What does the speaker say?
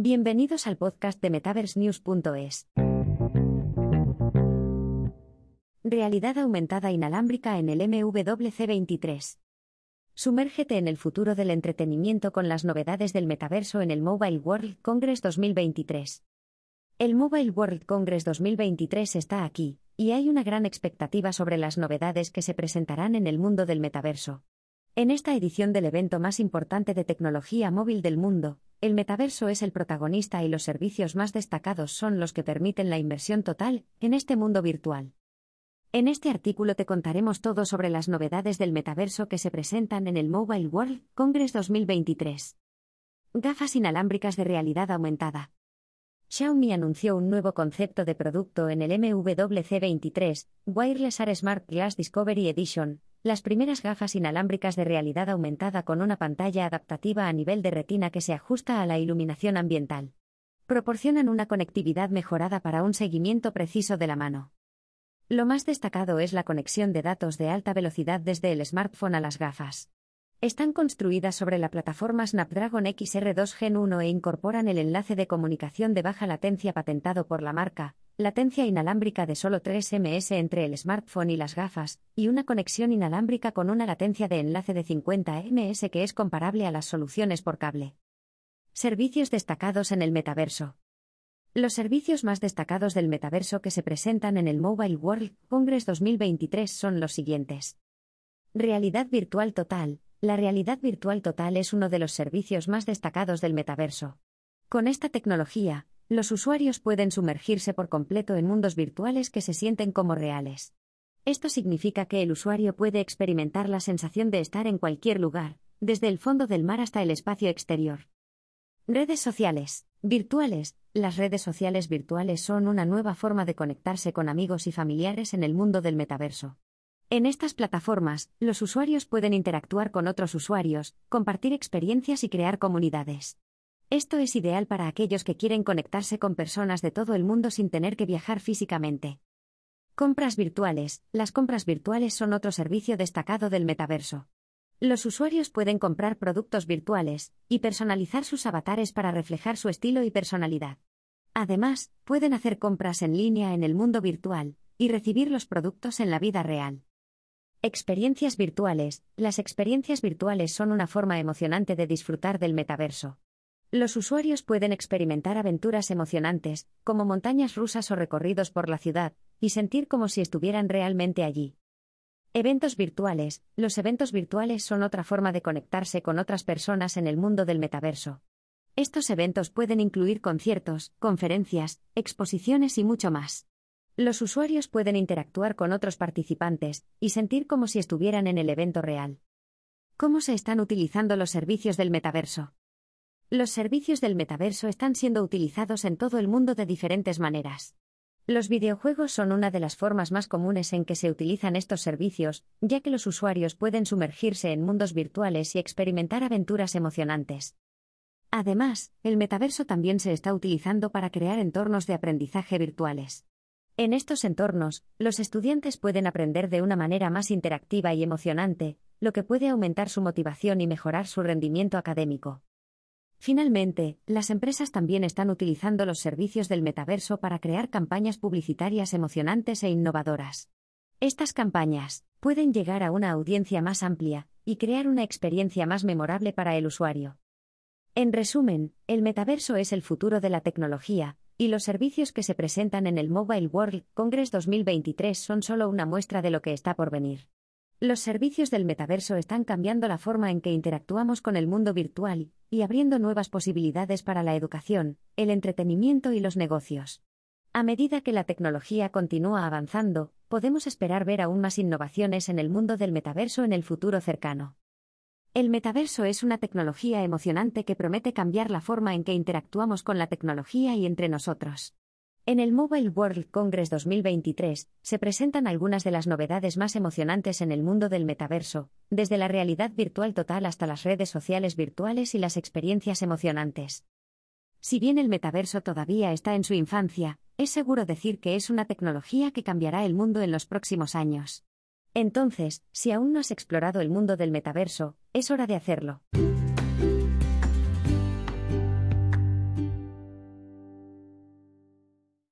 Bienvenidos al podcast de MetaverseNews.es. Realidad aumentada inalámbrica en el MWC23. Sumérgete en el futuro del entretenimiento con las novedades del metaverso en el Mobile World Congress 2023. El Mobile World Congress 2023 está aquí, y hay una gran expectativa sobre las novedades que se presentarán en el mundo del metaverso. En esta edición del evento más importante de tecnología móvil del mundo, el metaverso es el protagonista y los servicios más destacados son los que permiten la inversión total en este mundo virtual. En este artículo te contaremos todo sobre las novedades del metaverso que se presentan en el Mobile World Congress 2023. Gafas inalámbricas de realidad aumentada. Xiaomi anunció un nuevo concepto de producto en el MWC23, Wireless AR Smart Glass Discovery Edition, las primeras gafas inalámbricas de realidad aumentada con una pantalla adaptativa a nivel de retina que se ajusta a la iluminación ambiental. Proporcionan una conectividad mejorada para un seguimiento preciso de la mano. Lo más destacado es la conexión de datos de alta velocidad desde el smartphone a las gafas. Están construidas sobre la plataforma Snapdragon XR2 Gen 1 e incorporan el enlace de comunicación de baja latencia patentado por la marca, latencia inalámbrica de solo 3 ms entre el smartphone y las gafas, y una conexión inalámbrica con una latencia de enlace de 50 ms que es comparable a las soluciones por cable. Servicios destacados en el metaverso. Los servicios más destacados del metaverso que se presentan en el Mobile World Congress 2023 son los siguientes. Realidad virtual total. La realidad virtual total es uno de los servicios más destacados del metaverso. Con esta tecnología, los usuarios pueden sumergirse por completo en mundos virtuales que se sienten como reales. Esto significa que el usuario puede experimentar la sensación de estar en cualquier lugar, desde el fondo del mar hasta el espacio exterior. Redes sociales. Virtuales. Las redes sociales virtuales son una nueva forma de conectarse con amigos y familiares en el mundo del metaverso. En estas plataformas, los usuarios pueden interactuar con otros usuarios, compartir experiencias y crear comunidades. Esto es ideal para aquellos que quieren conectarse con personas de todo el mundo sin tener que viajar físicamente. Compras virtuales. Las compras virtuales son otro servicio destacado del metaverso. Los usuarios pueden comprar productos virtuales y personalizar sus avatares para reflejar su estilo y personalidad. Además, pueden hacer compras en línea en el mundo virtual y recibir los productos en la vida real. Experiencias virtuales. Las experiencias virtuales son una forma emocionante de disfrutar del metaverso. Los usuarios pueden experimentar aventuras emocionantes, como montañas rusas o recorridos por la ciudad, y sentir como si estuvieran realmente allí. Eventos virtuales. Los eventos virtuales son otra forma de conectarse con otras personas en el mundo del metaverso. Estos eventos pueden incluir conciertos, conferencias, exposiciones y mucho más. Los usuarios pueden interactuar con otros participantes y sentir como si estuvieran en el evento real. ¿Cómo se están utilizando los servicios del metaverso? Los servicios del metaverso están siendo utilizados en todo el mundo de diferentes maneras. Los videojuegos son una de las formas más comunes en que se utilizan estos servicios, ya que los usuarios pueden sumergirse en mundos virtuales y experimentar aventuras emocionantes. Además, el metaverso también se está utilizando para crear entornos de aprendizaje virtuales. En estos entornos, los estudiantes pueden aprender de una manera más interactiva y emocionante, lo que puede aumentar su motivación y mejorar su rendimiento académico. Finalmente, las empresas también están utilizando los servicios del metaverso para crear campañas publicitarias emocionantes e innovadoras. Estas campañas pueden llegar a una audiencia más amplia y crear una experiencia más memorable para el usuario. En resumen, el metaverso es el futuro de la tecnología, y los servicios que se presentan en el Mobile World Congress 2023 son solo una muestra de lo que está por venir. Los servicios del metaverso están cambiando la forma en que interactuamos con el mundo virtual y abriendo nuevas posibilidades para la educación, el entretenimiento y los negocios. A medida que la tecnología continúa avanzando, podemos esperar ver aún más innovaciones en el mundo del metaverso en el futuro cercano. El metaverso es una tecnología emocionante que promete cambiar la forma en que interactuamos con la tecnología y entre nosotros. En el Mobile World Congress 2023 se presentan algunas de las novedades más emocionantes en el mundo del metaverso, desde la realidad virtual total hasta las redes sociales virtuales y las experiencias emocionantes. Si bien el metaverso todavía está en su infancia, es seguro decir que es una tecnología que cambiará el mundo en los próximos años. Entonces, si aún no has explorado el mundo del metaverso, es hora de hacerlo.